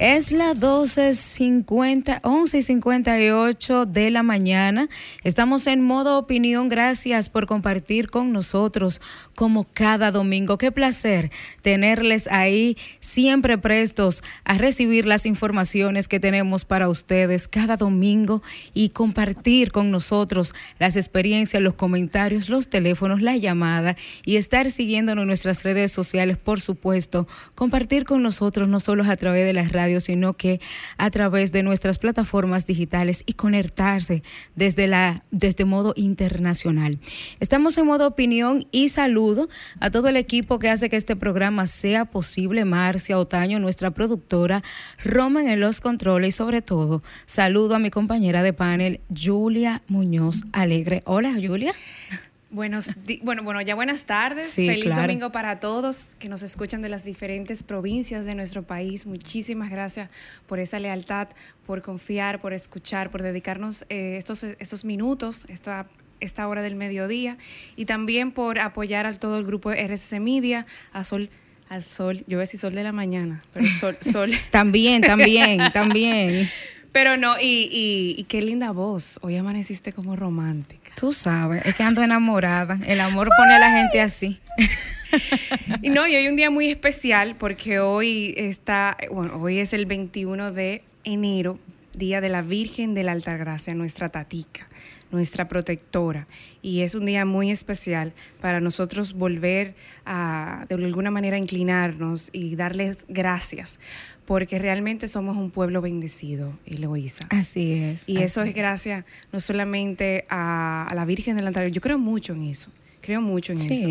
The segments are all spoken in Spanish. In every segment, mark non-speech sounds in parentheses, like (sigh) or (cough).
Es la 12.50, 11.58 de la mañana. Estamos en modo opinión. Gracias por compartir con nosotros como cada domingo. Qué placer tenerles ahí siempre prestos a recibir las informaciones que tenemos para ustedes cada domingo y compartir con nosotros las experiencias, los comentarios, los teléfonos, la llamada y estar siguiéndonos en nuestras redes sociales, por supuesto. Compartir con nosotros no solo a través de las sino que a través de nuestras plataformas digitales y conectarse desde, la, desde modo internacional. Estamos en modo opinión y saludo a todo el equipo que hace que este programa sea posible. Marcia Otaño, nuestra productora, Roman en los controles y sobre todo saludo a mi compañera de panel, Julia Muñoz Alegre. Hola, Julia. Buenos bueno, bueno, ya buenas tardes. Feliz domingo para todos que nos escuchan de las diferentes provincias de nuestro país. Muchísimas gracias por esa lealtad, por confiar, por escuchar, por dedicarnos eh, estos, estos minutos, esta, esta hora del mediodía y también por apoyar a todo el grupo RSC Media, a Sol al sol, yo voy a decir sol de la mañana, pero sol, (laughs) sol. también, también, (laughs) también. Pero no, y, y, y, qué linda voz. Hoy amaneciste como romántica. Tú sabes, es que ando enamorada. El amor pone a la gente así. (laughs) y no, y hoy un día muy especial porque hoy está, bueno, hoy es el 21 de enero, Día de la Virgen de la Altagracia, nuestra tatica, nuestra protectora. Y es un día muy especial para nosotros volver a, de alguna manera, inclinarnos y darles gracias porque realmente somos un pueblo bendecido, Eloísa. Así es. Y eso es gracias no solamente a, la Virgen del Altar, yo creo mucho en eso. Creo mucho en eso.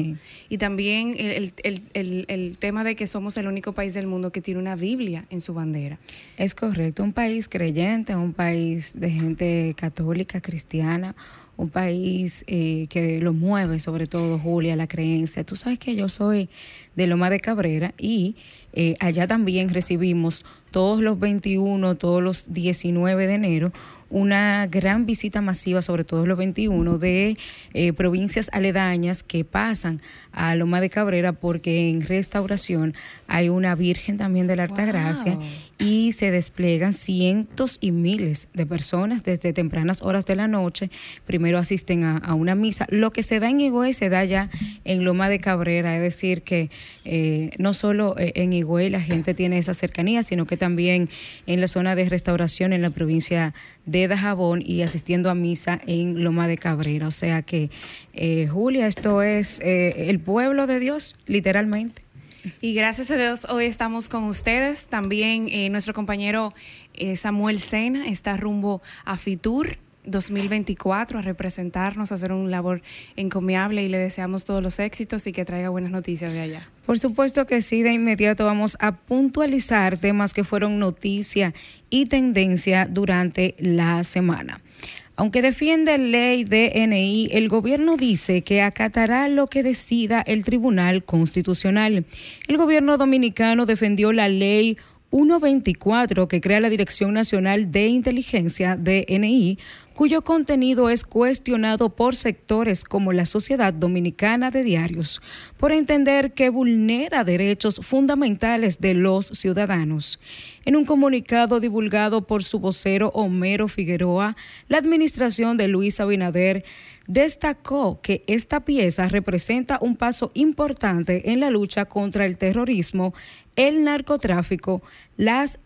Y también el, el, el, el, tema de que somos el único país del mundo que tiene una Biblia en su bandera. Es correcto, un país creyente, un país de gente católica, cristiana, un país eh, que lo mueve sobre todo, Julia, la creencia. Tú sabes que yo soy de Loma de Cabrera y eh, allá también recibimos todos los 21, todos los 19 de enero una gran visita masiva, sobre todo los 21, de eh, provincias aledañas que pasan a Loma de Cabrera porque en restauración hay una Virgen también de la Altagracia y se desplegan cientos y miles de personas desde tempranas horas de la noche. Primero asisten a, una misa. Lo que se da en Higüey se da ya en Loma de Cabrera, es decir, que eh, no solo eh, en Higüey la gente tiene esa cercanía, sino que también en la zona de restauración en la provincia de Dajabón y asistiendo a misa en Loma de Cabrera. O sea que, eh, Julia, esto es el pueblo de Dios, literalmente. Y gracias a Dios hoy estamos con ustedes. También eh, nuestro compañero eh, Samuel Sena está rumbo a Fitur 2024 a representarnos, a hacer un labor encomiable y le deseamos todos los éxitos y que traiga buenas noticias de allá. Por supuesto que sí, de inmediato vamos a puntualizar temas que fueron noticia y tendencia durante la semana. Aunque defiende ley DNI, el gobierno dice que acatará lo que decida el Tribunal Constitucional. El gobierno dominicano defendió la ley 124 que crea la Dirección Nacional de Inteligencia DNI cuyo contenido es cuestionado por sectores como la Sociedad Dominicana de Diarios, por entender que vulnera derechos fundamentales de los ciudadanos. En un comunicado divulgado por su vocero Homero Figueroa, la administración de Luis Abinader destacó que esta pieza representa un paso importante en la lucha contra el terrorismo, el narcotráfico, las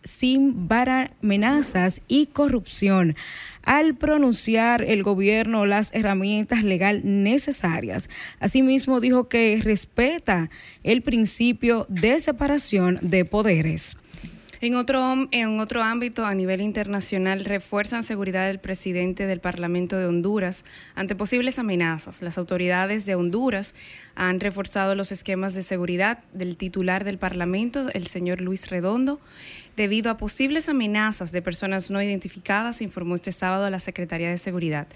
amenazas y corrupción al pronunciar el gobierno las herramientas legal necesarias. Asimismo, dijo que respeta el principio de separación de poderes. En otro, en otro ámbito, a nivel internacional, refuerzan seguridad del presidente del Parlamento de Honduras ante posibles amenazas. Las autoridades de Honduras han reforzado los esquemas de seguridad del titular del Parlamento, el señor Luis Redondo, debido a posibles amenazas de personas no identificadas, informó este sábado la Secretaría de Seguridad.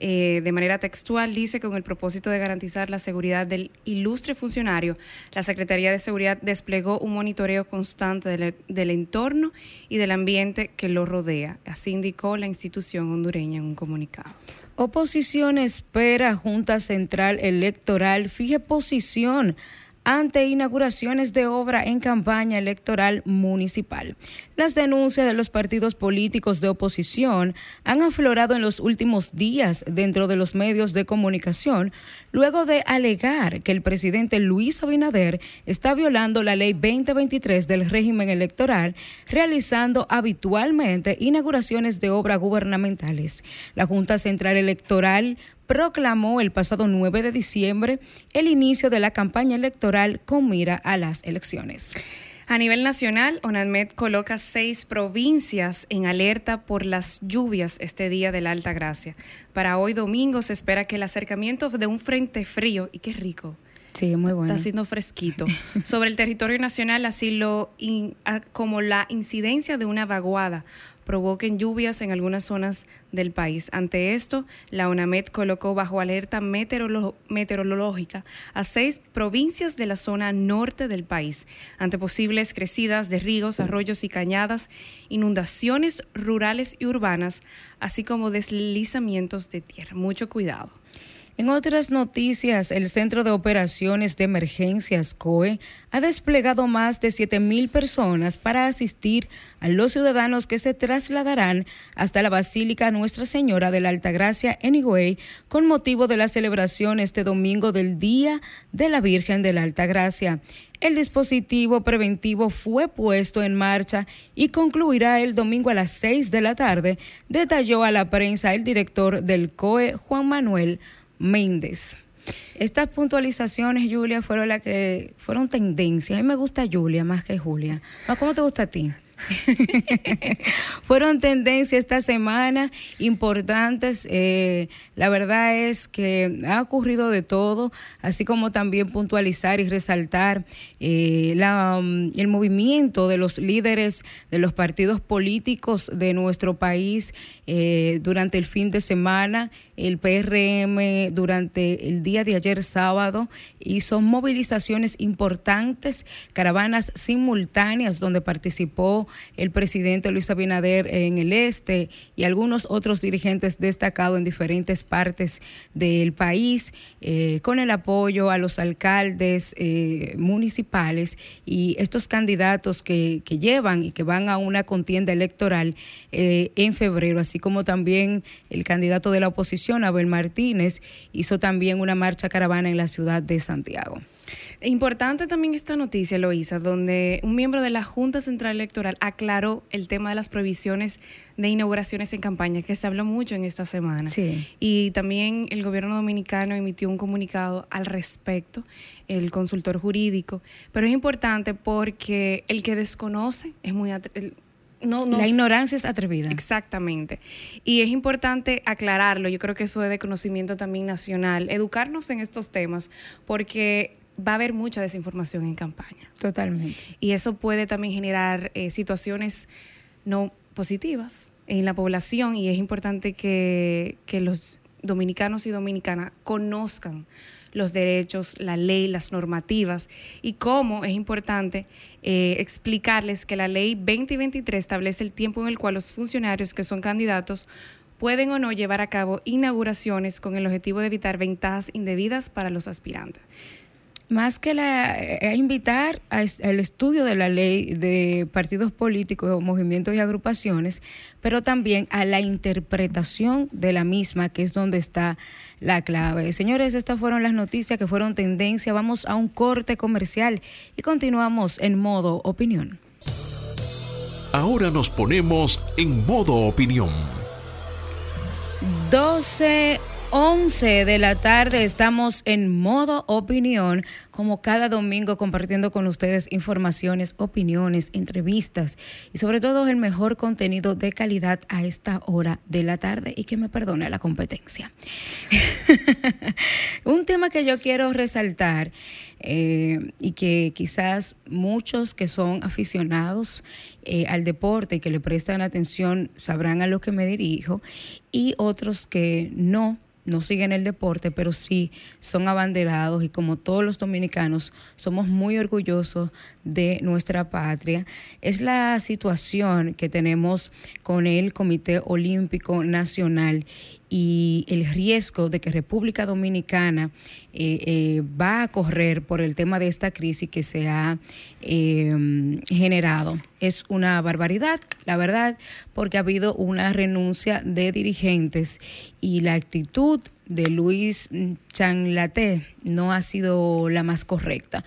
Eh, de manera textual, dice que con el propósito de garantizar la seguridad del ilustre funcionario, la Secretaría de Seguridad desplegó un monitoreo constante del, del entorno y del ambiente que lo rodea. Así indicó la institución hondureña en un comunicado. Oposición espera Junta Central Electoral fije posición ante inauguraciones de obra en campaña electoral municipal. Las denuncias de los partidos políticos de oposición han aflorado en los últimos días dentro de los medios de comunicación, luego de alegar que el presidente Luis Abinader está violando la ley 2023 del régimen electoral, realizando habitualmente inauguraciones de obras gubernamentales. La Junta Central Electoral proclamó el pasado 9 de diciembre el inicio de la campaña electoral con mira a las elecciones. A nivel nacional, ONADMED coloca seis provincias en alerta por las lluvias este día de la Alta Gracia. Para hoy domingo se espera que el acercamiento de un frente frío, y qué rico, Sí, muy bueno. Está haciendo fresquito. Sobre el territorio nacional, así lo como la incidencia de una vaguada provoquen lluvias en algunas zonas del país. Ante esto, la UNAMED colocó bajo alerta meteorológica a seis provincias de la zona norte del país, ante posibles crecidas de ríos, arroyos y cañadas, inundaciones rurales y urbanas, así como deslizamientos de tierra. Mucho cuidado. En otras noticias, el Centro de Operaciones de Emergencias COE ha desplegado más de 7.000 personas para asistir a los ciudadanos que se trasladarán hasta la Basílica Nuestra Señora de la Altagracia en Higüey con motivo de la celebración este domingo del Día de la Virgen de la Altagracia. El dispositivo preventivo fue puesto en marcha y concluirá el domingo a las 6 de la tarde, detalló a la prensa el director del COE, Juan Manuel Méndez. Estas puntualizaciones, Julia, fueron las que fueron tendencia. A mí me gusta Julia más que Julia. ¿Cómo te gusta a ti? (laughs) Fueron tendencias esta semana importantes. Eh, la verdad es que ha ocurrido de todo, así como también puntualizar y resaltar eh, la, mm, el movimiento de los líderes de los partidos políticos de nuestro país eh, durante el fin de semana. El PRM durante el día de ayer sábado hizo movilizaciones importantes, caravanas simultáneas donde participó el presidente Luis Abinader en el este y algunos otros dirigentes destacados en diferentes partes del país, eh, con el apoyo a los alcaldes eh, municipales y estos candidatos que, llevan y que van a una contienda electoral eh, en febrero, así como también el candidato de la oposición, Abel Martínez, hizo también una marcha caravana en la ciudad de Santiago. Importante también esta noticia, Loisa, donde un miembro de la Junta Central Electoral aclaró el tema de las prohibiciones de inauguraciones en campaña, que se habló mucho en esta semana. Y también el gobierno dominicano emitió un comunicado al respecto, el consultor jurídico. Pero es importante porque el que desconoce es muy... No, la ignorancia es atrevida. Exactamente. Y es importante aclararlo. Yo creo que eso es de conocimiento también nacional. Educarnos en estos temas, porque va a haber mucha desinformación en campaña. Totalmente. Y eso puede también generar eh, situaciones no positivas en la población y es importante que, los dominicanos y dominicanas conozcan los derechos, la ley, las normativas y cómo es importante eh, explicarles que la ley 2023 establece el tiempo en el cual los funcionarios que son candidatos pueden o no llevar a cabo inauguraciones con el objetivo de evitar ventajas indebidas para los aspirantes más que la, eh, a invitar al estudio de la ley de partidos políticos, movimientos y agrupaciones, pero también a la interpretación de la misma, que es donde está la clave. Señores, estas fueron las noticias que fueron tendencia. Vamos a un corte comercial y continuamos en modo opinión. Ahora nos ponemos en modo opinión. 12 11 de la tarde estamos en modo opinión, como cada domingo compartiendo con ustedes informaciones, opiniones, entrevistas y sobre todo el mejor contenido de calidad a esta hora de la tarde y que me perdone la competencia. (laughs) Un tema que yo quiero resaltar eh, y que quizás muchos que son aficionados eh, al deporte y que le prestan atención sabrán a lo que me dirijo y otros que no no siguen el deporte, pero sí son abanderados y como todos los dominicanos somos muy orgullosos de nuestra patria. Es la situación que tenemos con el Comité Olímpico Nacional y el riesgo de que República Dominicana eh, eh, va a correr por el tema de esta crisis que se ha em, generado. Es una barbaridad, la verdad, porque ha habido una renuncia de dirigentes y la actitud de Luis Chanlate no ha sido la más correcta.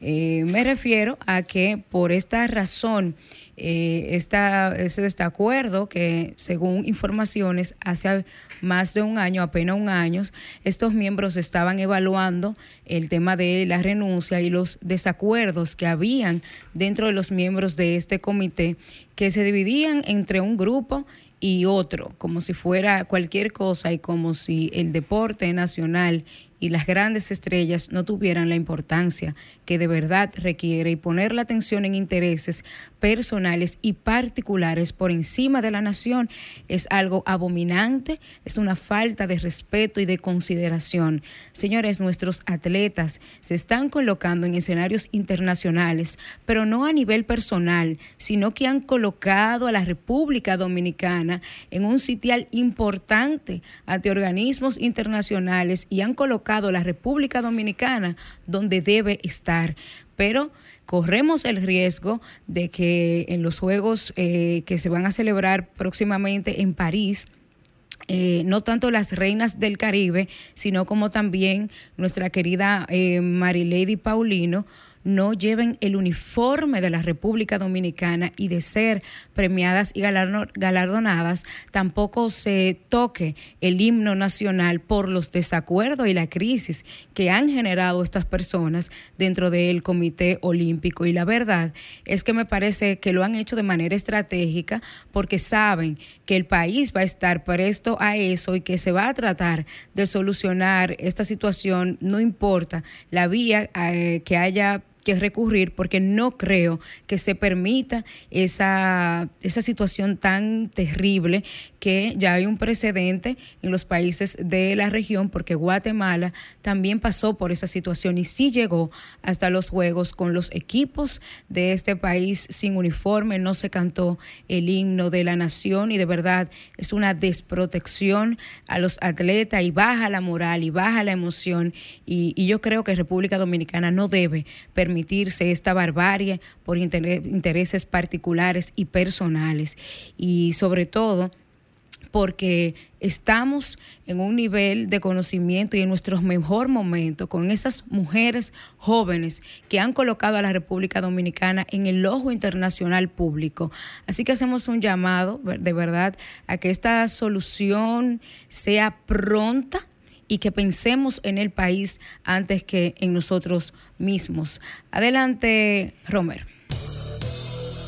Eh, me refiero a que por esta razón eh, esta, ese desacuerdo que según informaciones hace más de un año, apenas un año, estos miembros estaban evaluando el tema de la renuncia y los desacuerdos que habían dentro de los miembros de este comité que se dividían entre un grupo y otro, como si fuera cualquier cosa y como si el deporte nacional y las grandes estrellas no tuvieran la importancia que de verdad requiere y poner la atención en intereses personales y particulares por encima de la nación es algo abominante, es una falta de respeto y de consideración. Señores, nuestros atletas se están colocando en escenarios internacionales, pero no a nivel personal, sino que han colocado a la República Dominicana en un sitial importante ante organismos internacionales y han colocado la República Dominicana donde debe estar. Pero corremos el riesgo de que en los Juegos eh, que se van a celebrar próximamente en París, eh, no tanto las reinas del Caribe, sino como también nuestra querida eh, Marilady Paulino, no lleven el uniforme de la República Dominicana y de ser premiadas y galardonadas, tampoco se toque el himno nacional por los desacuerdos y la crisis que han generado estas personas dentro del Comité Olímpico. Y la verdad es que me parece que lo han hecho de manera estratégica porque saben que el país va a estar presto a eso y que se va a tratar de solucionar esta situación, no importa la vía eh, que haya que recurrir porque no creo que se permita esa, esa situación tan terrible que ya hay un precedente en los países de la región porque Guatemala también pasó por esa situación y sí llegó hasta los Juegos con los equipos de este país sin uniforme, no se cantó el himno de la nación y de verdad es una desprotección a los atletas y baja la moral y baja la emoción y, y yo creo que República Dominicana no debe permitir permitirse esta barbarie por intereses particulares y personales. Y sobre todo porque estamos en un nivel de conocimiento y en nuestro mejor momento con esas mujeres jóvenes que han colocado a la República Dominicana en el ojo internacional público. Así que hacemos un llamado de verdad a que esta solución sea pronta y que pensemos en el país antes que en nosotros mismos. Adelante, Romer.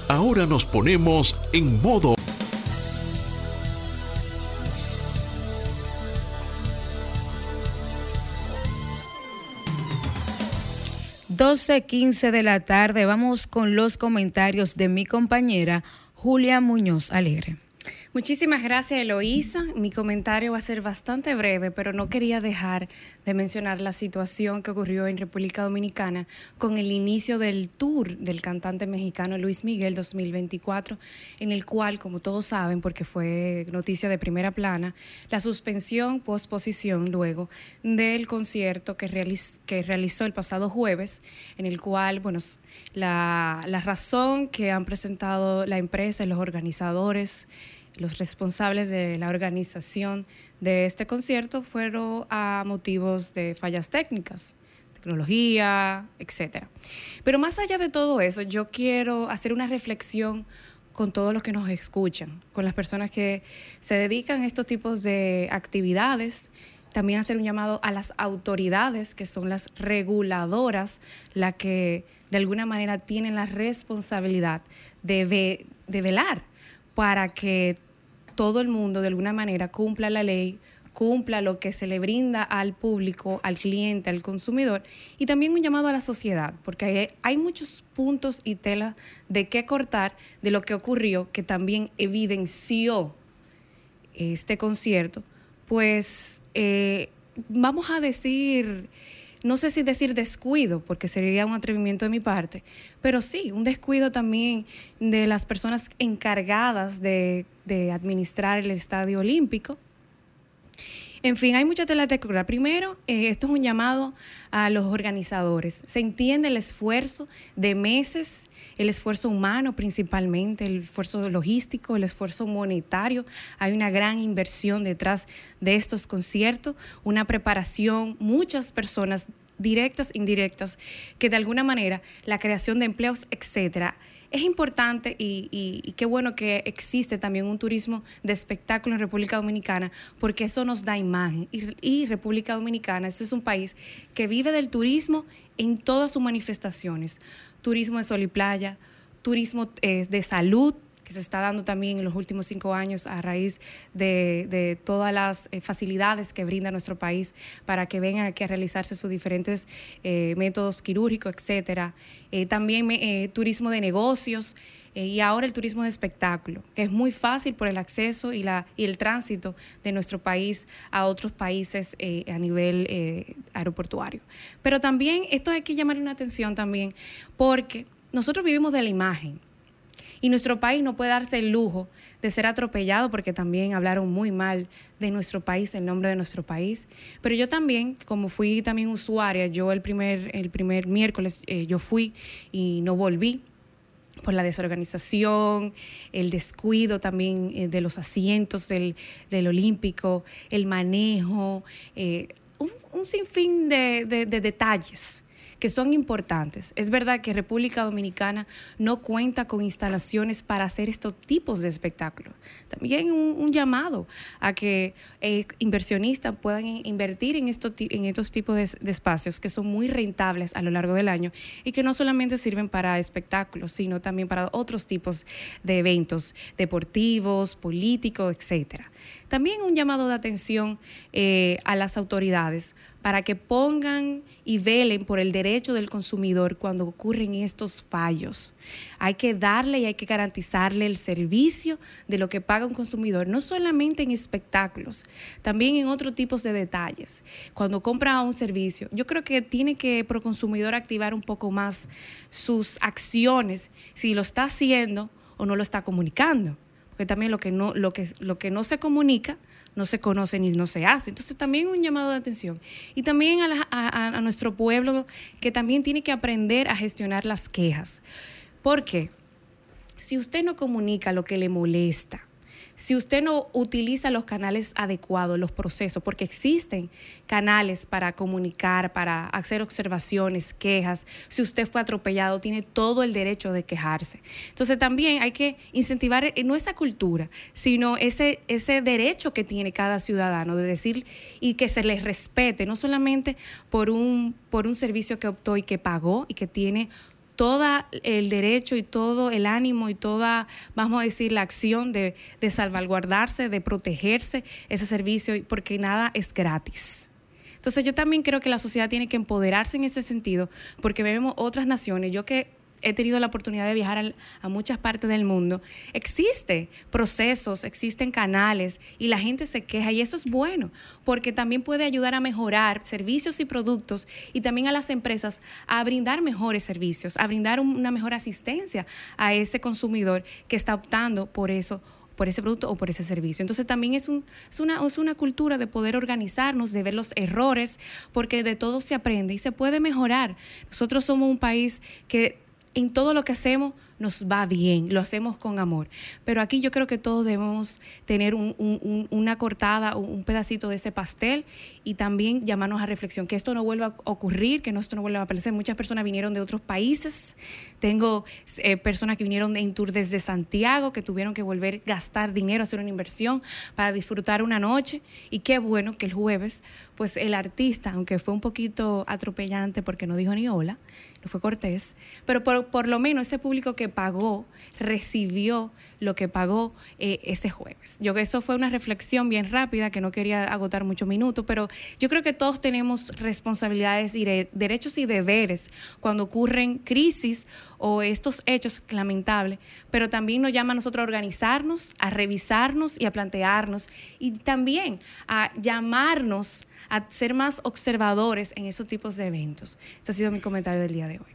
Ahora nos ponemos en modo... Doce quince de la tarde, vamos con los comentarios de mi compañera Julia Muñoz Alegre. Muchísimas gracias, Eloísa. Mi comentario va a ser bastante breve, pero no quería dejar de mencionar la situación que ocurrió en República Dominicana con el inicio del tour del cantante mexicano Luis Miguel 2024, en el cual, como todos saben, porque fue noticia de primera plana, la suspensión, posposición luego del concierto que, que realizó el pasado jueves, en el cual, bueno, la, la razón que han presentado la empresa y los organizadores, los responsables de la organización de este concierto fueron a motivos de fallas técnicas, tecnología, etc. Pero más allá de todo eso, yo quiero hacer una reflexión con todos los que nos escuchan, con las personas que se dedican a estos tipos de actividades también hacer un llamado a las autoridades, que son las reguladoras, las que de alguna manera tienen la responsabilidad de, de velar para que todo el mundo de alguna manera cumpla la ley, cumpla lo que se le brinda al público, al cliente, al consumidor, y también un llamado a la sociedad, porque hay, muchos puntos y tela de qué cortar de lo que ocurrió, que también evidenció este concierto, pues eh, vamos a decir, no sé si decir descuido, porque sería un atrevimiento de mi parte, pero sí, un descuido también de las personas encargadas de, administrar el estadio olímpico, en fin, hay mucha tela de cortar. Primero, eh, esto es un llamado a los organizadores. Se entiende el esfuerzo de meses, el esfuerzo humano principalmente, el esfuerzo logístico, el esfuerzo monetario. Hay una gran inversión detrás de estos conciertos, una preparación, muchas personas directas, indirectas, que de alguna manera la creación de empleos, etcétera, es importante y, qué bueno que existe también un turismo de espectáculo en República Dominicana, porque eso nos da imagen. Y, República Dominicana, este es un país que vive del turismo en todas sus manifestaciones. Turismo de sol y playa, turismo eh, de salud, que se está dando también en los últimos cinco años a raíz de, todas las eh, facilidades que brinda nuestro país para que vengan aquí a realizarse sus diferentes eh, métodos quirúrgicos, etcétera. Eh, también turismo de negocios y ahora el turismo de espectáculo, que es muy fácil por el acceso y, la, y el tránsito de nuestro país a otros países a nivel aeroportuario. Pero también esto hay que llamarle una atención también porque nosotros vivimos de la imagen. Y nuestro país no puede darse el lujo de ser atropellado porque también hablaron muy mal de nuestro país, el nombre de nuestro país. Pero yo también, como fui también usuaria, yo el primer, el primer miércoles eh, yo fui y no volví por la desorganización, el descuido también eh, de los asientos del, Olímpico, el manejo, eh, un, sinfín de detalles que son importantes. Es verdad que República Dominicana no cuenta con instalaciones para hacer estos tipos de espectáculos. También un, llamado a que eh, inversionistas puedan invertir en, estos, en estos tipos de, espacios que son muy rentables a lo largo del año y que no solamente sirven para espectáculos, sino también para otros tipos de eventos deportivos, políticos, etcétera. También un llamado de atención eh, a las autoridades para que pongan y velen por el derecho del consumidor cuando ocurren estos fallos. Hay que darle y hay que garantizarle el servicio de lo que paga un consumidor, no solamente en espectáculos, también en otros tipos de detalles. Cuando compra un servicio, yo creo que tiene que pro consumidor activar un poco más sus acciones, si lo está haciendo o no lo está comunicando porque también lo que no, lo que no se comunica no se conoce ni no se hace. Entonces también un llamado de atención. Y también a, nuestro pueblo que también tiene que aprender a gestionar las quejas. Porque si usted no comunica lo que le molesta, si usted no utiliza los canales adecuados, los procesos, porque existen canales para comunicar, para hacer observaciones, quejas, si usted fue atropellado, tiene todo el derecho de quejarse. Entonces también hay que incentivar eh, no esa cultura, sino ese, ese derecho que tiene cada ciudadano de decir y que se les respete, no solamente por un, por un servicio que optó y que pagó y que tiene todo el derecho y todo el ánimo y toda, vamos a decir, la acción de, de salvaguardarse, de protegerse ese servicio, porque nada es gratis. Entonces yo también creo que la sociedad tiene que empoderarse en ese sentido, porque vemos otras naciones, yo que he tenido la oportunidad de viajar a, muchas partes del mundo, existe procesos, existen canales y la gente se queja y eso es bueno porque también puede ayudar a mejorar servicios y productos y también a las empresas a brindar mejores servicios, a brindar una mejor asistencia a ese consumidor que está optando por eso por ese producto o por ese servicio. Entonces también es, un, es, una, es una cultura de poder organizarnos, de ver los errores, porque de todo se aprende y se puede mejorar. Nosotros somos un país que en todo lo que hacemos nos va bien, lo hacemos con amor. Pero aquí yo creo que todos debemos tener una cortada, un pedacito de ese pastel y también llamarnos a reflexión, que esto no vuelva a ocurrir, que esto no vuelva a aparecer. Muchas personas vinieron de otros países, tengo eh, personas que vinieron en tour desde Santiago, que tuvieron que volver a gastar dinero, hacer una inversión para disfrutar una noche. Y qué bueno que el jueves, pues el artista, aunque fue un poquito atropellante porque no dijo ni hola, no fue cortés, pero por, por lo menos ese público que pagó recibió lo que pagó eh, ese jueves. Yo que eso fue una reflexión bien rápida, que no quería agotar muchos minutos, pero yo creo que todos tenemos responsabilidades y derechos y deberes cuando ocurren crisis o estos hechos lamentables, pero también nos llama a nosotros a organizarnos, a revisarnos y a plantearnos y también a llamarnos a ser más observadores en esos tipos de eventos. Ese ha sido mi comentario del día de hoy.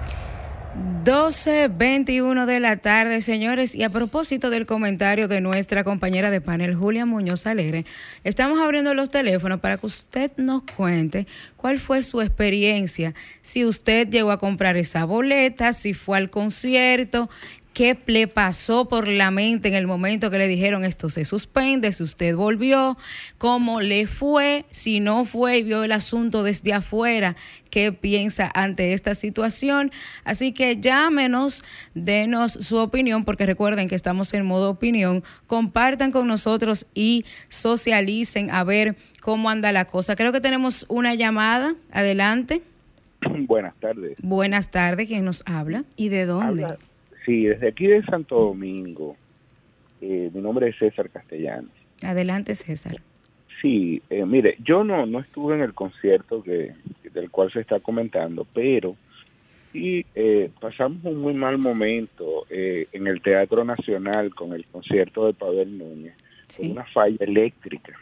12.21 de la tarde, señores, y a propósito del comentario de nuestra compañera de panel, Julia Muñoz Alegre, estamos abriendo los teléfonos para que usted nos cuente cuál fue su experiencia, si usted llegó a comprar esa boleta, si fue al concierto, qué le pasó por la mente en el momento que le dijeron esto se suspende, si usted volvió, cómo le fue, si no fue y vio el asunto desde afuera, qué piensa ante esta situación. Así que llámenos, denos su opinión, porque recuerden que estamos en modo opinión, compartan con nosotros y socialicen a ver cómo anda la cosa. Creo que tenemos una llamada, adelante. Buenas tardes. Buenas tardes, ¿quién nos habla? ¿Y de dónde? Sí, desde aquí de Santo Domingo. Eh, mi nombre es César Castellanos. Adelante, César. Sí, eh, mire, yo no no estuve en el concierto que del cual se está comentando, pero sí eh, pasamos un muy mal momento en el Teatro Nacional con el concierto de Pavel Núñez, una falla eléctrica.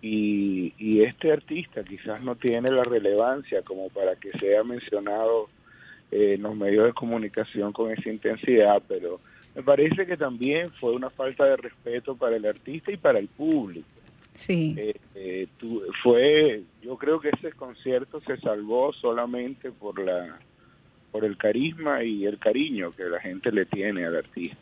Y, y este artista quizás no tiene la relevancia como para que sea mencionado eh, en los medios de comunicación con esa intensidad, pero me parece que también fue una falta de respeto para el artista y para el público. Sí. Eh, eh, fue, yo creo que ese concierto se salvó solamente por la, por el carisma y el cariño que la gente le tiene al artista.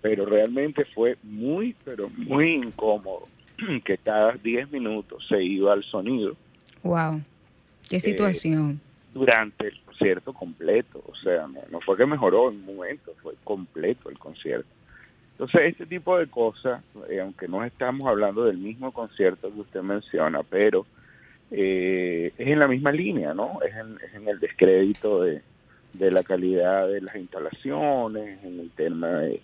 Pero realmente fue muy, pero muy incómodo (clears throat) que cada 10 minutos se iba al sonido. Wow, qué situación. durante el concierto completo, o sea, no, fue que mejoró en un momento, fue completo el concierto. Entonces, este tipo de cosas, eh, aunque no estamos hablando del mismo concierto que usted menciona, pero eh, es en la misma línea, ¿no? Es en, el descrédito de, la calidad de las instalaciones, en el tema de,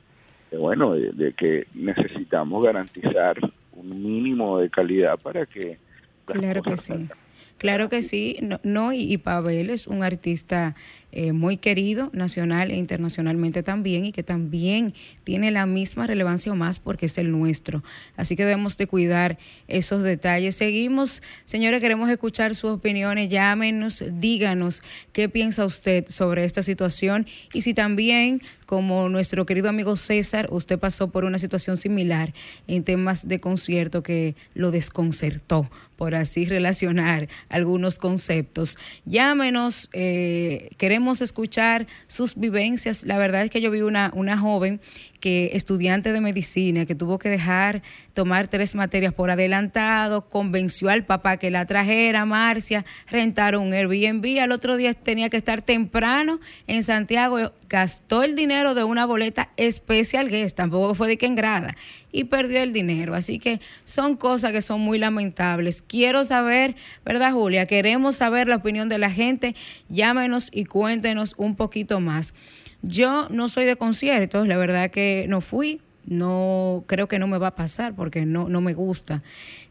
bueno, de, que necesitamos garantizar un mínimo de calidad para que... Claro que sí. Claro que sí, no, no y, Pavel es un artista eh, muy querido nacional e internacionalmente también y que también tiene la misma relevancia o más porque es el nuestro. Así que debemos de cuidar esos detalles. Seguimos, señores, queremos escuchar sus opiniones, llámenos, díganos qué piensa usted sobre esta situación y si también, como nuestro querido amigo César, usted pasó por una situación similar en temas de concierto que lo desconcertó, por así relacionar algunos conceptos. Llámenos, eh, queremos escuchar sus vivencias. La verdad es que yo vi una, una joven que estudiante de medicina que tuvo que dejar tomar tres materias por adelantado, convenció al papá que la trajera, Marcia, rentaron un Airbnb, al otro día tenía que estar temprano en Santiago, gastó el dinero de una boleta especial guest, tampoco fue de que en grada, y perdió el dinero. Así que son cosas que son muy lamentables. Quiero saber, ¿verdad, Julia? Queremos saber la opinión de la gente. Llámenos y cuéntenos un poquito más. Yo no soy de conciertos, la verdad que no fui, no creo que no me va a pasar porque no, no me gusta.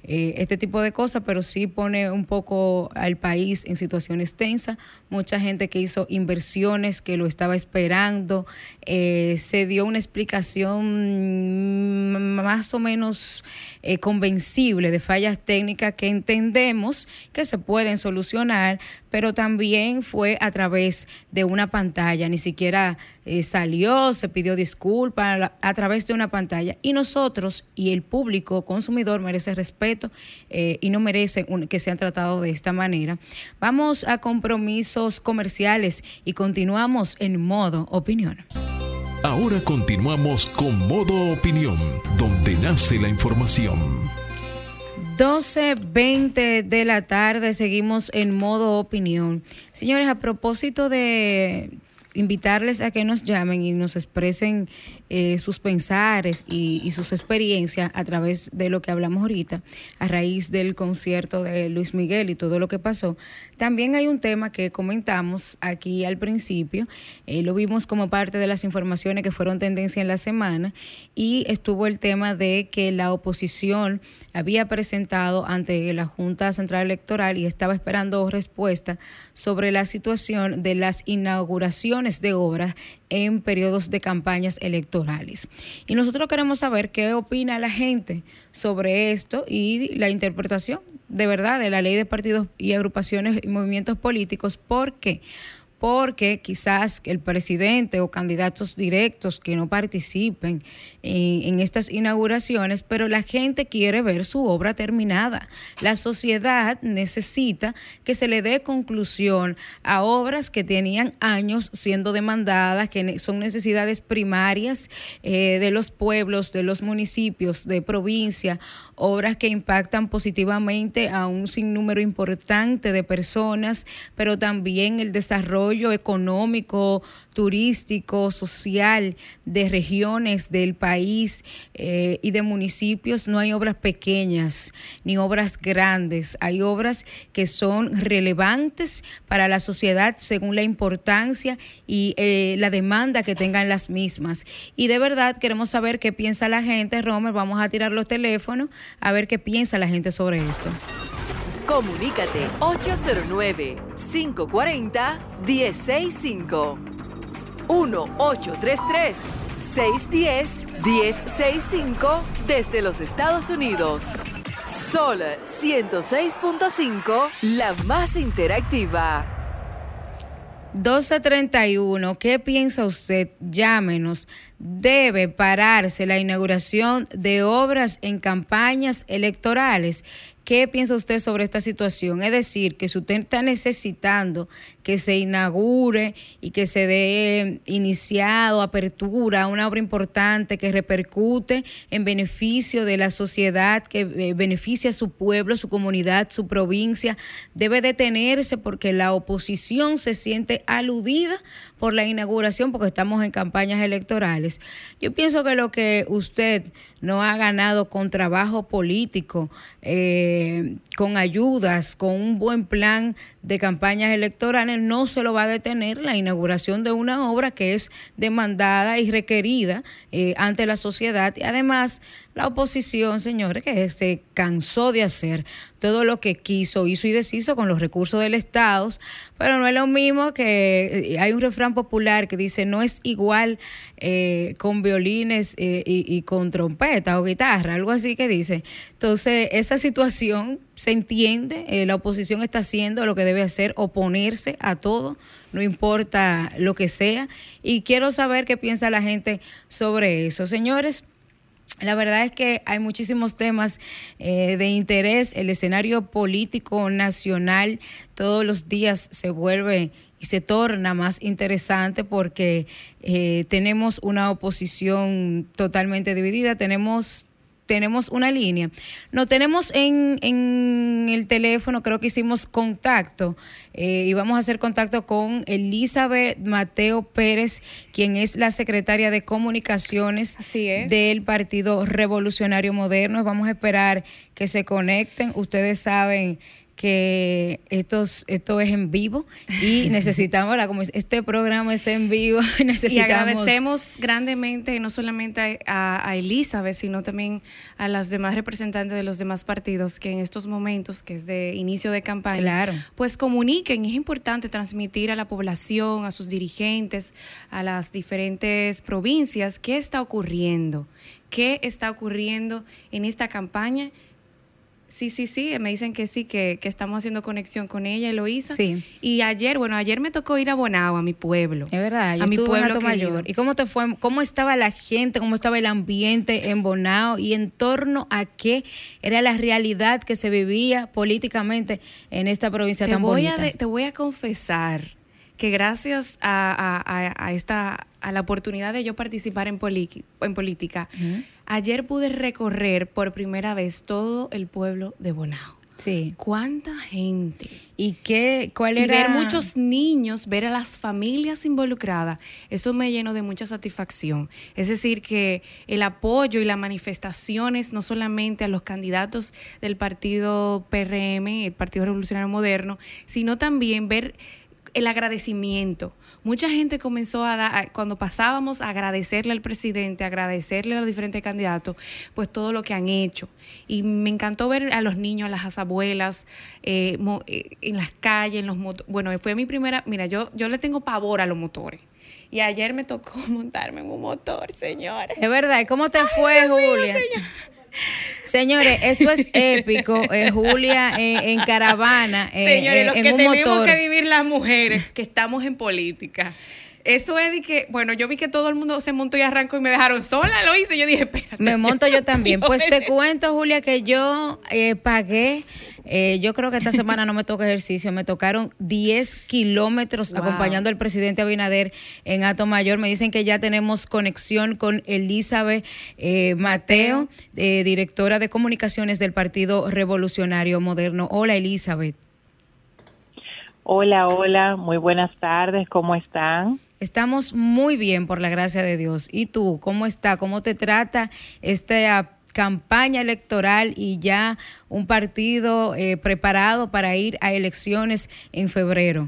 Eh, este tipo de cosas, pero sí pone un poco al país en situaciones tensas. Mucha gente que hizo inversiones, que lo estaba esperando, eh, se dio una explicación más o menos eh, convencible de fallas técnicas que entendemos que se pueden solucionar, pero también fue a través de una pantalla, ni siquiera eh, salió, se pidió disculpas a través de una pantalla. Y nosotros y el público consumidor merece respeto eh, y no merece que sean tratados de esta manera. Vamos a compromisos comerciales y continuamos en modo opinión. Ahora continuamos con modo opinión, donde nace la información. 12.20 de la tarde, seguimos en modo opinión. Señores, a propósito de invitarles a que nos llamen y nos expresen eh, sus pensares y, sus experiencias a través de lo que hablamos ahorita, a raíz del concierto de Luis Miguel y todo lo que pasó. También hay un tema que comentamos aquí al principio, eh, lo vimos como parte de las informaciones que fueron tendencia en la semana y estuvo el tema de que la oposición había presentado ante la Junta Central Electoral y estaba esperando respuesta sobre la situación de las inauguraciones de obras en periodos de campañas electorales. Y nosotros queremos saber qué opina la gente sobre esto y la interpretación de verdad de la ley de partidos y agrupaciones y movimientos políticos, porque porque quizás el presidente o candidatos directos que no participen en, estas inauguraciones, pero la gente quiere ver su obra terminada. La sociedad necesita que se le dé conclusión a obras que tenían años siendo demandadas, que son necesidades primarias eh, de los pueblos, de los municipios, de provincia, obras que impactan positivamente a un sinnúmero importante de personas, pero también el desarrollo económico, turístico, social de regiones del país eh, y de municipios. No hay obras pequeñas ni obras grandes. Hay obras que son relevantes para la sociedad según la importancia y eh, la demanda que tengan las mismas. Y de verdad queremos saber qué piensa la gente. Romer, vamos a tirar los teléfonos a ver qué piensa la gente sobre esto. Comunícate 809-540-1065. 1-833-610-1065 desde los Estados Unidos. Sol 106.5, la más interactiva. 1231, ¿qué piensa usted? Llámenos. Debe pararse la inauguración de obras en campañas electorales. ¿Qué piensa usted sobre esta situación? Es decir, que si usted está necesitando que se inaugure y que se dé iniciado, apertura una obra importante que repercute en beneficio de la sociedad, que eh, beneficia a su pueblo, su comunidad, su provincia, debe detenerse porque la oposición se siente aludida por la inauguración porque estamos en campañas electorales. Yo pienso que lo que usted no ha ganado con trabajo político, eh, con ayudas, con un buen plan de campañas electorales, no se lo va a detener la inauguración de una obra que es demandada y requerida eh, ante la sociedad. Y además, la oposición, señores, que se cansó de hacer todo lo que quiso, hizo y deshizo con los recursos del Estado, pero no es lo mismo que eh, hay un refrán popular que dice no es igual eh, con violines eh, y, con trompeta o guitarra, algo así que dice. Entonces, esa situación se entiende, la oposición está haciendo lo que debe hacer, oponerse a todo, no importa lo que sea, y quiero saber qué piensa la gente sobre eso. Señores, la verdad es que hay muchísimos temas eh, de interés. El escenario político nacional todos los días se vuelve y se torna más interesante porque eh, tenemos una oposición totalmente dividida, tenemos tenemos una línea. No tenemos en, en el teléfono, creo que hicimos contacto eh, y vamos a hacer contacto con Elizabeth Mateo Pérez, quien es la secretaria de comunicaciones del Partido Revolucionario Moderno. Vamos a esperar que se conecten. Ustedes saben que estos, esto es en vivo y (laughs) necesitamos, la, como este programa es en vivo, (laughs) necesitamos... Y agradecemos grandemente no solamente a, a, Elizabeth, sino también a las demás representantes de los demás partidos que en estos momentos, que es de inicio de campaña, claro. pues comuniquen. Es importante transmitir a la población, a sus dirigentes, a las diferentes provincias, qué está ocurriendo, qué está ocurriendo en esta campaña Sí, sí, sí, me dicen que sí, que, que estamos haciendo conexión con ella, Eloísa. Sí. Y ayer, bueno, ayer me tocó ir a Bonao, a mi pueblo. Es verdad, yo a mi pueblo. Mayor. ¿Y cómo te fue? ¿Cómo estaba la gente? ¿Cómo estaba el ambiente en Bonao? ¿Y en torno a qué era la realidad que se vivía políticamente en esta provincia te tan voy bonita? A de- te voy a confesar que gracias a, a- a- a esta a la oportunidad de yo participar en, política, ayer pude recorrer por primera vez todo el pueblo de Bonao. Sí. ¿Cuánta gente? ¿Y qué? ¿Cuál Y era? ver muchos niños, ver a las familias involucradas, eso me llenó de mucha satisfacción. Es decir, que el apoyo y las manifestaciones, no solamente a los candidatos del partido PRM, el Partido Revolucionario Moderno, sino también ver el agradecimiento. Mucha gente comenzó a dar, cuando pasábamos a agradecerle al presidente, a agradecerle a los diferentes candidatos, pues todo lo que han hecho. Y me encantó ver a los niños, a las abuelas, eh, mo- eh, en las calles, en los motores. Bueno, fue mi primera, mira, yo, yo le tengo pavor a los motores. Y ayer me tocó (laughs) montarme en un motor, señores. Es verdad. ¿Y cómo te fue, Julia? Señores, esto es (laughs) épico. eh, Julia eh, en caravana, eh, Señores, eh, lo en que un tenemos motor. que vivir las mujeres que estamos en política. Eso es de que, bueno, yo vi que todo el mundo se montó y arrancó y me dejaron sola, lo hice. Yo dije, espérate. Me monto yo también. (laughs) Pues te cuento, Julia, que yo pagué. Eh, yo creo que esta semana no me toca ejercicio. Me tocaron 10 kilómetros Wow. acompañando al presidente Abinader en Ato Mayor. Me dicen que ya tenemos conexión con Elizabeth eh, Mateo, eh, directora de comunicaciones del Partido Revolucionario Moderno. Hola, Elizabeth. Hola, hola, muy buenas tardes, ¿cómo están? Estamos muy bien, por la gracia de Dios. ¿Y tú, cómo está? ¿Cómo te trata esta campaña electoral y ya un partido eh, preparado para ir a elecciones en febrero?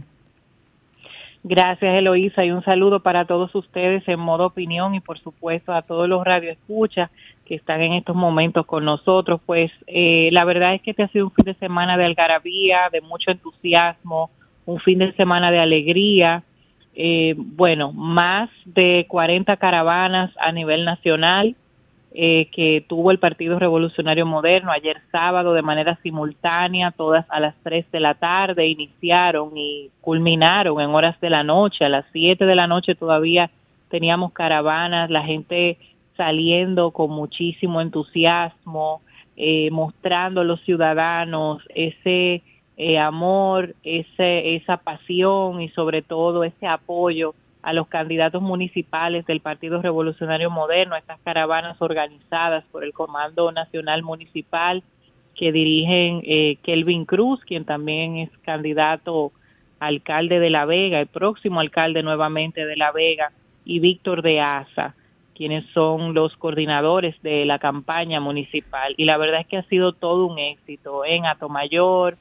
Gracias, Eloísa, y un saludo para todos ustedes en modo opinión y por supuesto a todos los radioescuchas que están en estos momentos con nosotros. Pues eh, la verdad es que este ha sido un fin de semana de algarabía, de mucho entusiasmo, un fin de semana de alegría. Eh, bueno, más de 40 caravanas a nivel nacional eh, que tuvo el Partido Revolucionario Moderno ayer sábado de manera simultánea, todas a las 3 de la tarde, iniciaron y culminaron en horas de la noche, a las 7 de la noche todavía teníamos caravanas, la gente saliendo con muchísimo entusiasmo, eh, mostrando a los ciudadanos ese eh, amor, ese, esa pasión y sobre todo ese apoyo a los candidatos municipales del Partido Revolucionario Moderno, estas caravanas organizadas por el Comando Nacional Municipal que dirigen eh, Kelvin Cruz, quien también es candidato a alcalde de La Vega, el próximo alcalde nuevamente de La Vega, y Víctor de Asa, quienes son los coordinadores de la campaña municipal. Y la verdad es que ha sido todo un éxito en Atomayor,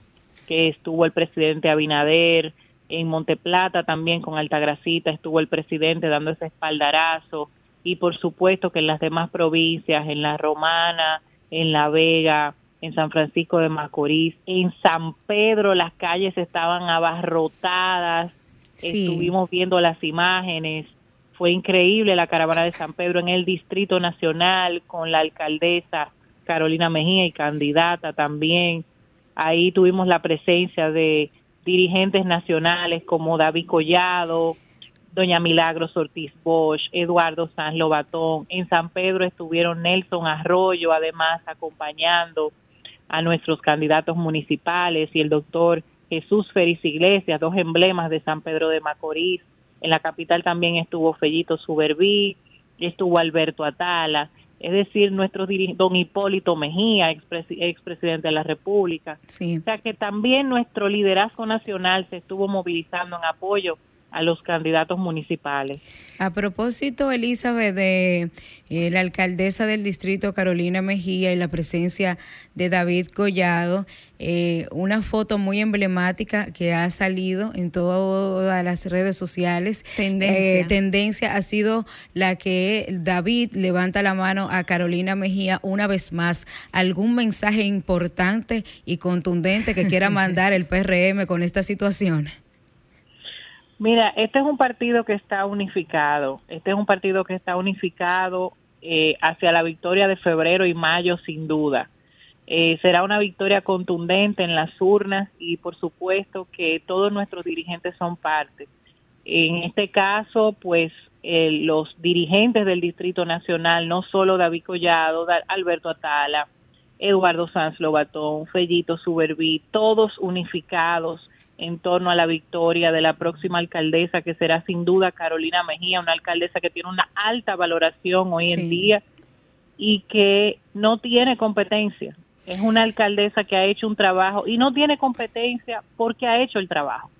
que estuvo el presidente Abinader, en Monteplata también con Altagracita estuvo el presidente dando ese espaldarazo y por supuesto que en las demás provincias, en La Romana, en La Vega, en San Francisco de Macorís, en San Pedro las calles estaban abarrotadas, Sí. estuvimos viendo las imágenes, fue increíble la caravana de San Pedro en el Distrito Nacional con la alcaldesa Carolina Mejía y candidata también. Ahí tuvimos la presencia de dirigentes nacionales como David Collado, doña Milagros Ortiz Bosch, Eduardo Sanz Lobatón. En San Pedro estuvieron Nelson Arroyo, además acompañando a nuestros candidatos municipales y el doctor Jesús Félix Iglesias, dos emblemas de San Pedro de Macorís. En la capital también estuvo Fellito Suberví, estuvo Alberto Atala, es decir, nuestro don Hipólito Mejía, expresi- expresidente de la República. Sí. O sea que también nuestro liderazgo nacional se estuvo movilizando en apoyo a los candidatos municipales. A propósito, Elizabeth, de eh, la alcaldesa del distrito, Carolina Mejía, y la presencia de David Collado, eh, una foto muy emblemática que ha salido en todas las redes sociales. Tendencia. Eh, tendencia ha sido la que David levanta la mano a Carolina Mejía una vez más. ¿Algún mensaje importante y contundente que quiera (laughs) mandar el PRM con esta situación? Mira, este es un partido que está unificado. Este es un partido que está unificado eh, hacia la victoria de febrero y mayo, sin duda. Eh, será una victoria contundente en las urnas y por supuesto que todos nuestros dirigentes son parte. En este caso, pues eh, los dirigentes del Distrito Nacional, no solo David Collado, Alberto Atala, Eduardo Sanz Lobatón, Fellito Suberví, todos unificados en torno a la victoria de la próxima alcaldesa, que será sin duda Carolina Mejía, una alcaldesa que tiene una alta valoración hoy en día y que no tiene competencia. Es una alcaldesa que ha hecho un trabajo y no tiene competencia porque ha hecho el trabajo,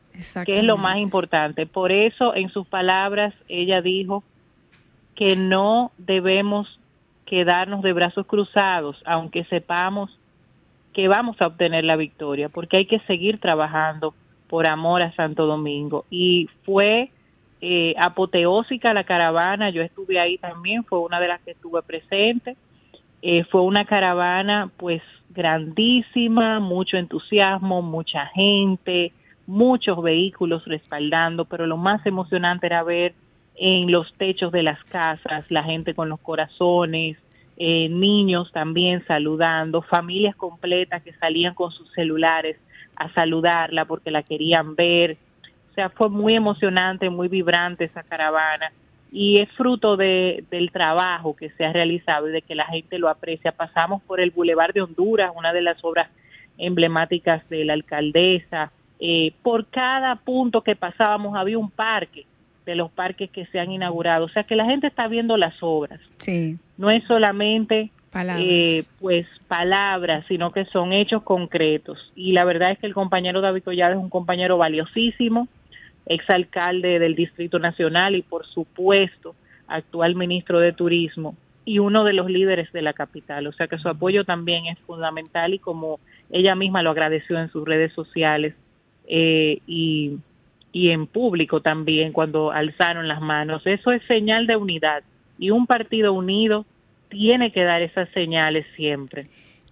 que es lo más importante. Por eso, en sus palabras, ella dijo que no debemos quedarnos de brazos cruzados, aunque sepamos que vamos a obtener la victoria, porque hay que seguir trabajando por amor a Santo Domingo. Y fue eh, apoteósica la caravana, yo estuve ahí también, fue una de las que estuve presente. Eh, fue una caravana pues grandísima, mucho entusiasmo, mucha gente, muchos vehículos respaldando, pero lo más emocionante era ver en los techos de las casas la gente con los corazones, eh, niños también saludando, familias completas que salían con sus celulares a saludarla porque la querían ver. O sea, fue muy emocionante, muy vibrante esa caravana y es fruto de, del trabajo que se ha realizado y de que la gente lo aprecia. Pasamos por el Boulevard de Honduras, una de las obras emblemáticas de la alcaldesa. Eh, por cada punto que pasábamos había un parque de los parques que se han inaugurado. O sea que la gente está viendo las obras. Sí. No es solamente Eh, pues palabras, sino que son hechos concretos. Y la verdad es que el compañero David Collado es un compañero valiosísimo exalcalde del Distrito Nacional y por supuesto actual ministro de Turismo y uno de los líderes de la capital. O sea que su apoyo también es fundamental y como ella misma lo agradeció en sus redes sociales eh, y, y en público también cuando alzaron las manos. Eso es señal de unidad y un partido unido tiene que dar esas señales siempre.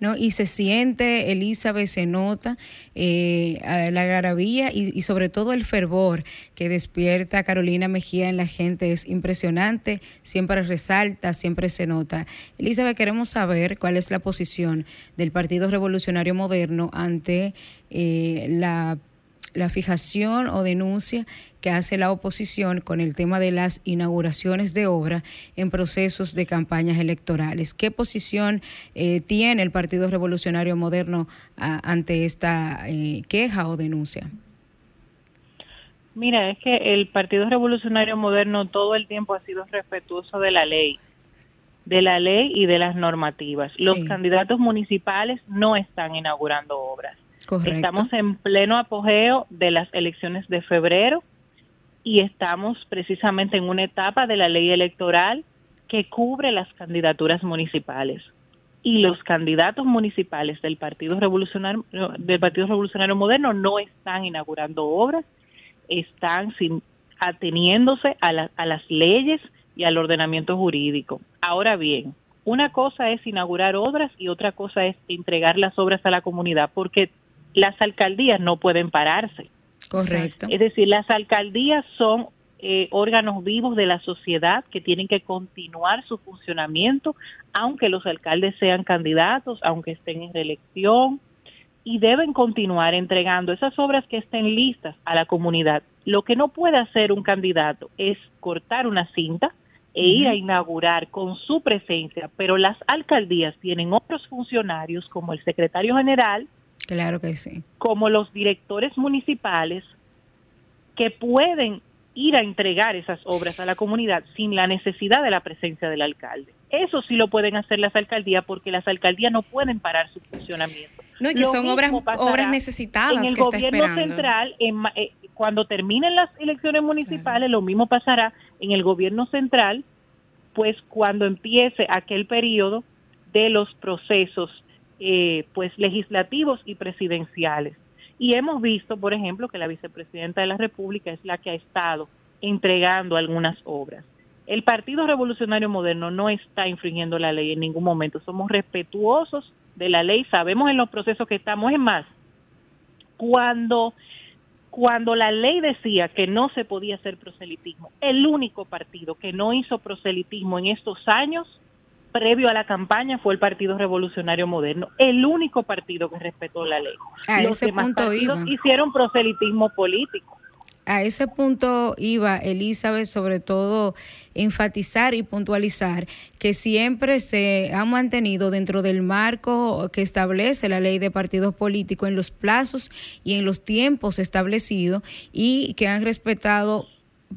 ¿no? Y se siente, Elizabeth, se nota eh, la garabía y, sobre todo el fervor que despierta Carolina Mejía en la gente es impresionante, siempre resalta, siempre se nota. Elizabeth, queremos saber cuál es la posición del Partido Revolucionario Moderno ante eh, la la fijación o denuncia que hace la oposición con el tema de las inauguraciones de obra en procesos de campañas electorales. ¿Qué posición eh, tiene el Partido Revolucionario Moderno ante esta eh, queja o denuncia? Mira, es que el Partido Revolucionario Moderno todo el tiempo ha sido respetuoso de la ley, de la ley y de las normativas. Los candidatos municipales no están inaugurando obras Estamos en pleno apogeo de las elecciones de febrero y estamos precisamente en una etapa de la ley electoral que cubre las candidaturas municipales. Y los candidatos municipales del Partido Revolucionario del Partido Revolucionario Moderno no están inaugurando obras, están ateniéndose a, a las leyes y al ordenamiento jurídico. Ahora bien, una cosa es inaugurar obras y otra cosa es entregar las obras a la comunidad, porque las alcaldías no pueden pararse. Correcto. Es decir, las alcaldías son eh, órganos vivos de la sociedad que tienen que continuar su funcionamiento, aunque los alcaldes sean candidatos, aunque estén en reelección, y deben continuar entregando esas obras que estén listas a la comunidad. Lo que no puede hacer un candidato es cortar una cinta e ir a inaugurar con su presencia, pero las alcaldías tienen otros funcionarios como el secretario general, Claro que sí. Como los directores municipales que pueden ir a entregar esas obras a la comunidad sin la necesidad de la presencia del alcalde. Eso sí lo pueden hacer las alcaldías porque las alcaldías no pueden parar su funcionamiento. No, y que son obras, obras necesitadas. En el gobierno central, eh, cuando terminen las elecciones municipales, lo mismo pasará en el gobierno central, pues cuando empiece aquel periodo de los procesos eh, pues legislativos y presidenciales. Y hemos visto, por ejemplo, que la vicepresidenta de la República es la que ha estado entregando algunas obras. El Partido Revolucionario Moderno no está infringiendo la ley en ningún momento. Somos respetuosos de la ley, sabemos en los procesos que estamos. Es más, cuando, cuando la ley decía que no se podía hacer proselitismo, el único partido que no hizo proselitismo en estos años previo a la campaña fue el Partido Revolucionario Moderno, el único partido que respetó la ley. A ese punto iba. hicieron proselitismo político. A ese punto iba Elizabeth, sobre todo enfatizar y puntualizar que siempre se ha mantenido dentro del marco que establece la ley de partidos políticos en los plazos y en los tiempos establecidos y que han respetado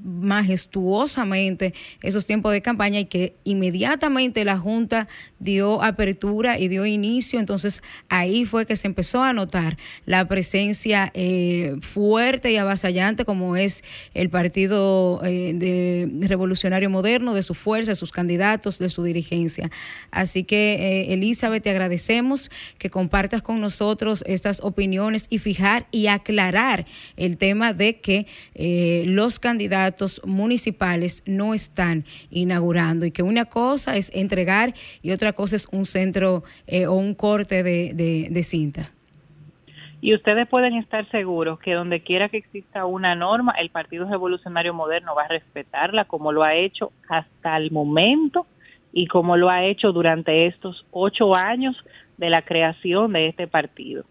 majestuosamente esos tiempos de campaña y que inmediatamente la Junta dio apertura y dio inicio, entonces ahí fue que se empezó a notar la presencia eh, fuerte y avasallante como es el Partido eh, de Revolucionario Moderno, de su fuerza, de sus candidatos, de su dirigencia. Así que, eh, Elizabeth, te agradecemos que compartas con nosotros estas opiniones y fijar y aclarar el tema de que los candidatos municipales no están inaugurando y que una cosa es entregar y otra cosa es un centro eh, o un corte de, cinta. Y ustedes pueden estar seguros que donde quiera que exista una norma, el Partido Revolucionario Moderno va a respetarla como lo ha hecho hasta el momento y como lo ha hecho durante estos ocho años de la creación de este partido.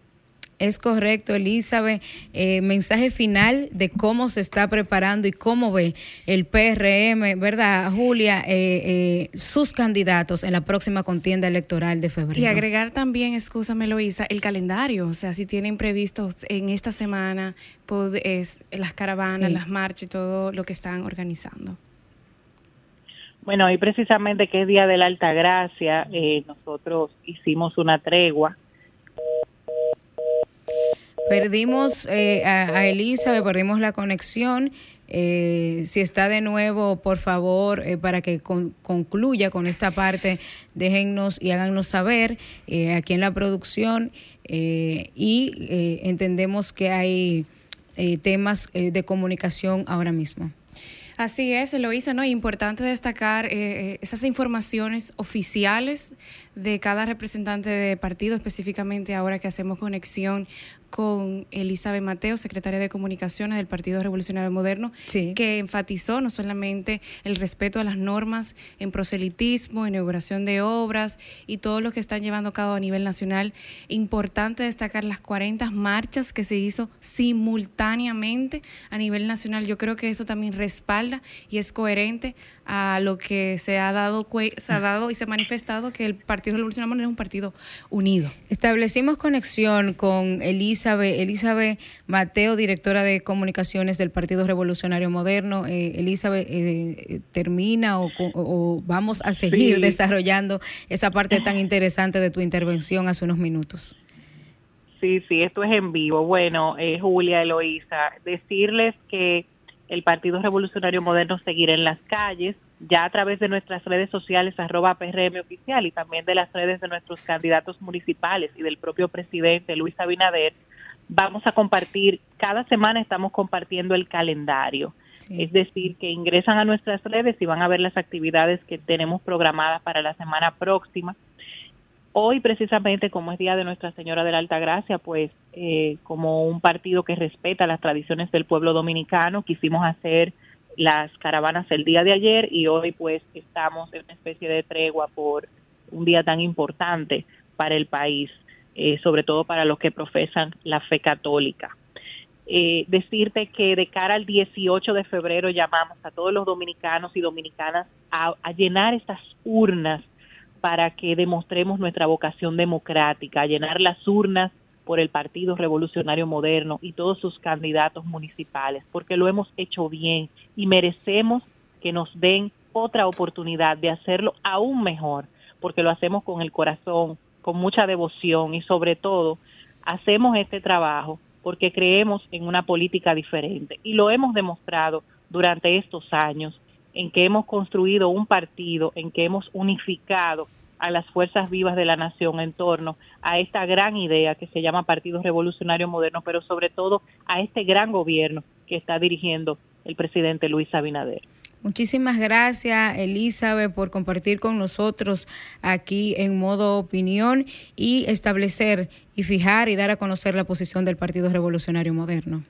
Es correcto, Elizabeth. Eh, mensaje final de cómo se está preparando y cómo ve el PRM, ¿verdad, Julia? Eh, eh, sus candidatos en la próxima contienda electoral de febrero. Y agregar también, escúchame, Loisa, el calendario. O sea, si tienen previstos en esta semana pues, las caravanas, las marchas y todo lo que están organizando. Bueno, hoy precisamente que es Día de la Alta Gracia, nosotros hicimos una tregua Perdimos eh, a, Elizabeth, perdimos la conexión. Eh, si está de nuevo, por favor, eh, para que concluya con esta parte, déjennos y háganos saber aquí en la producción. y entendemos que hay temas de comunicación ahora mismo. Así es, lo hizo, ¿no? Importante destacar esas informaciones oficiales de cada representante de partido, específicamente ahora que hacemos conexión con Elizabeth Mateo, secretaria de Comunicaciones del Partido Revolucionario Moderno, que enfatizó no solamente el respeto a las normas en proselitismo, inauguración de obras y todo lo que están llevando a cabo a nivel nacional. Importante destacar las 40 marchas que se hizo simultáneamente a nivel nacional. Yo creo que eso también respalda y es coherente a lo que se ha dado, se ha dado y se ha manifestado que el Partido Revolucionario Moderno es un partido unido. Establecimos conexión con Elizabeth Elizabeth, Mateo, directora de comunicaciones del Partido Revolucionario Moderno. Eh, Elizabeth, eh, ¿termina o, vamos a seguir desarrollando esa parte tan interesante de tu intervención hace unos minutos? Sí, sí, esto es en vivo. Bueno, eh, Julia, Eloísa, decirles que el Partido Revolucionario Moderno seguirá en las calles, ya a través de nuestras redes sociales, arroba PRM oficial, y también de las redes de nuestros candidatos municipales y del propio presidente Luis Abinader, vamos a compartir, cada semana estamos compartiendo el calendario. Es decir, que ingresan a nuestras redes y van a ver las actividades que tenemos programadas para la semana próxima. Hoy, precisamente, como es Día de Nuestra Señora de la Alta Gracia, pues eh, como un partido que respeta las tradiciones del pueblo dominicano, quisimos hacer las caravanas el día de ayer y hoy pues estamos en una especie de tregua por un día tan importante para el país. Eh, sobre todo para los que profesan la fe católica. Eh, decirte que de cara al 18 de febrero llamamos a todos los dominicanos y dominicanas a, llenar estas urnas para que demostremos nuestra vocación democrática, a llenar las urnas por el Partido Revolucionario Moderno y todos sus candidatos municipales, porque lo hemos hecho bien y merecemos que nos den otra oportunidad de hacerlo aún mejor, porque lo hacemos con el corazón, con mucha devoción y sobre todo hacemos este trabajo porque creemos en una política diferente y lo hemos demostrado durante estos años en que hemos construido un partido, en que hemos unificado a las fuerzas vivas de la nación en torno a esta gran idea que se llama Partido Revolucionario Moderno, pero sobre todo a este gran gobierno que está dirigiendo el presidente Luis Abinader. Muchísimas gracias, Elizabeth, por compartir con nosotros aquí en modo opinión y establecer y fijar y dar a conocer la posición del Partido Revolucionario Moderno.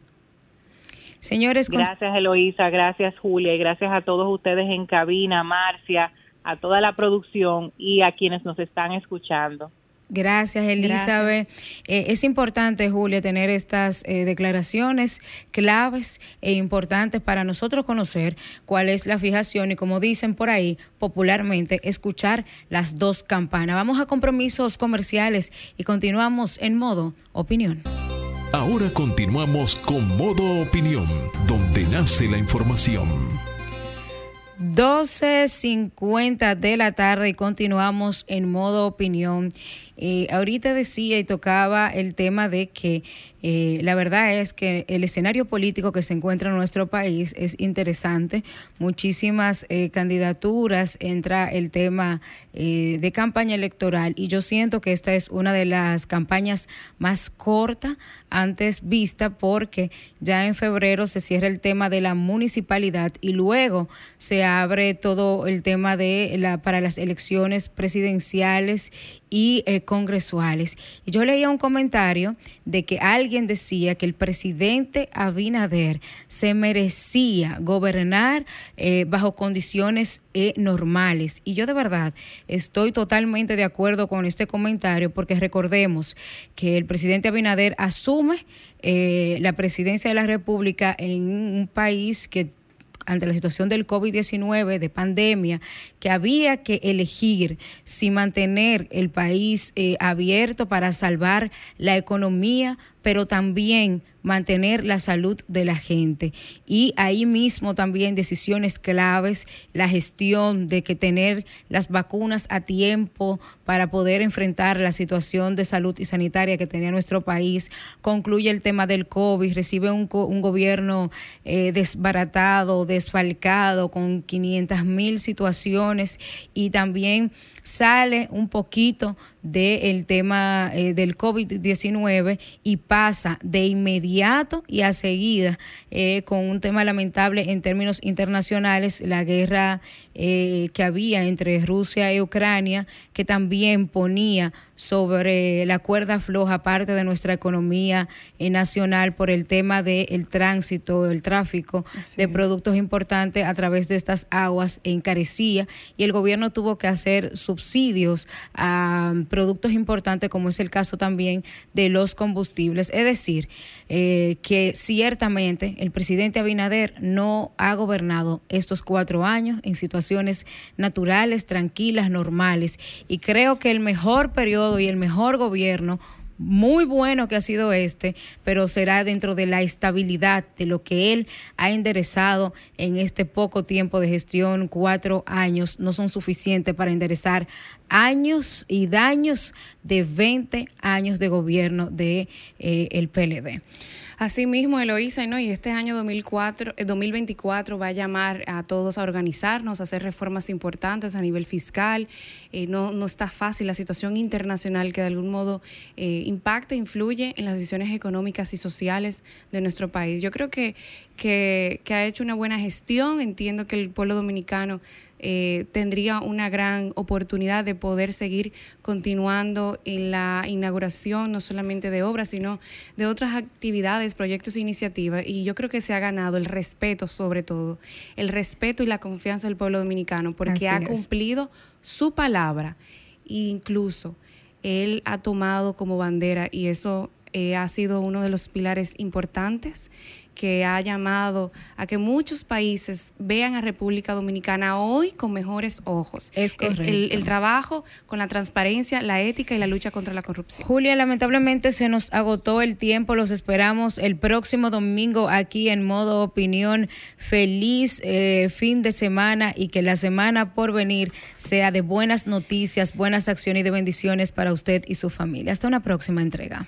Señores, gracias Eloísa, gracias Julia y gracias a todos ustedes en cabina, Marcia, a toda la producción y a quienes nos están escuchando. Gracias, Elizabeth. Eh, es importante, Julia, tener estas eh, declaraciones claves e importantes para nosotros conocer cuál es la fijación y, como dicen por ahí popularmente, escuchar las dos campanas. Vamos a compromisos comerciales y continuamos en modo opinión. Ahora continuamos con modo opinión, donde nace la información. 12.50 de la tarde y continuamos en modo opinión. Eh, ahorita decía y tocaba el tema de que eh, la verdad es que el escenario político que se encuentra en nuestro país es interesante. Muchísimas eh, candidaturas, entra el tema de campaña electoral y yo siento que esta es una de las campañas más cortas antes vista porque ya en febrero se cierra el tema de la municipalidad y luego se abre todo el tema de la para las elecciones presidenciales y congresuales. Y yo leía un comentario de que alguien decía que el presidente Abinader se merecía gobernar eh, bajo condiciones eh, normales. Y yo de verdad estoy totalmente de acuerdo con este comentario porque recordemos que el presidente Abinader asume eh, la presidencia de la República en un país que ante la situación del COVID-19, de pandemia, que había que elegir si mantener el país eh, abierto para salvar la economía, pero también mantener la salud de la gente. Y ahí mismo también decisiones claves, la gestión de que tener las vacunas a tiempo para poder enfrentar la situación de salud y sanitaria que tenía nuestro país. Concluye el tema del COVID, recibe un, un gobierno eh, desbaratado, desfalcado, con 500 mil situaciones y también sale un poquito del tema eh, del COVID-19 y pasa de inmediato y a seguida eh, con un tema lamentable en términos internacionales, la guerra eh, que había entre Rusia y Ucrania, que también ponía sobre la cuerda floja parte de nuestra economía nacional por el tema del tránsito, el tráfico de productos importantes a través de estas aguas encarecía y el gobierno tuvo que hacer subsidios a productos importantes, como es el caso también de los combustibles. Es decir, eh, que ciertamente el presidente Abinader no ha gobernado estos cuatro años en situaciones naturales, tranquilas, normales. Y creo que el mejor periodo y el mejor gobierno muy bueno que ha sido este, pero será dentro de la estabilidad de lo que él ha enderezado en este poco tiempo de gestión. Cuatro años no son suficientes para enderezar años y daños de 20 años de gobierno de eh, el PLD. Asimismo, Eloísa, ¿no? y este año 2004, 2024 eh, va a llamar a todos a organizarnos, a hacer reformas importantes a nivel fiscal. Eh, no, no está fácil la situación internacional que de algún modo eh, impacta, influye en las decisiones económicas y sociales de nuestro país. Yo creo que, que ha hecho una buena gestión. Entiendo que el pueblo dominicano eh, tendría una gran oportunidad de poder seguir continuando en la inauguración no solamente de obras, sino de otras actividades, proyectos e iniciativas. Y yo creo que se ha ganado el respeto sobre todo, el respeto y la confianza del pueblo dominicano, porque ha cumplido su palabra e incluso él ha tomado como bandera y eso eh, ha sido uno de los pilares importantes que ha llamado a que muchos países vean a República Dominicana hoy con mejores ojos. Es correcto. El, trabajo con la transparencia, la ética y la lucha contra la corrupción. Julia, lamentablemente se nos agotó el tiempo. Los esperamos el próximo domingo aquí en modo opinión. Feliz eh, fin de semana y que la semana por venir sea de buenas noticias, buenas acciones y de bendiciones para usted y su familia. Hasta una próxima entrega.